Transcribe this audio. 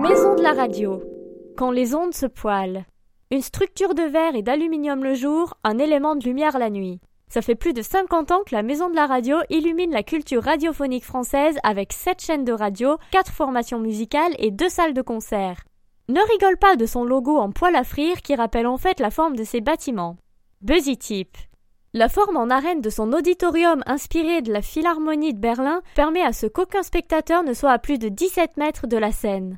Maison de la radio. Quand les ondes se poilent. Une structure de verre et d'aluminium le jour, un élément de lumière la nuit. Ça fait plus de 50 ans que la Maison de la radio illumine la culture radiophonique française avec 7 chaînes de radio, 4 formations musicales et 2 salles de concert. Ne rigole pas de son logo en poil à frire qui rappelle en fait la forme de ses bâtiments. Buzzy Tip. La forme en arène de son auditorium inspiré de la Philharmonie de Berlin permet à ce qu'aucun spectateur ne soit à plus de 17 mètres de la scène.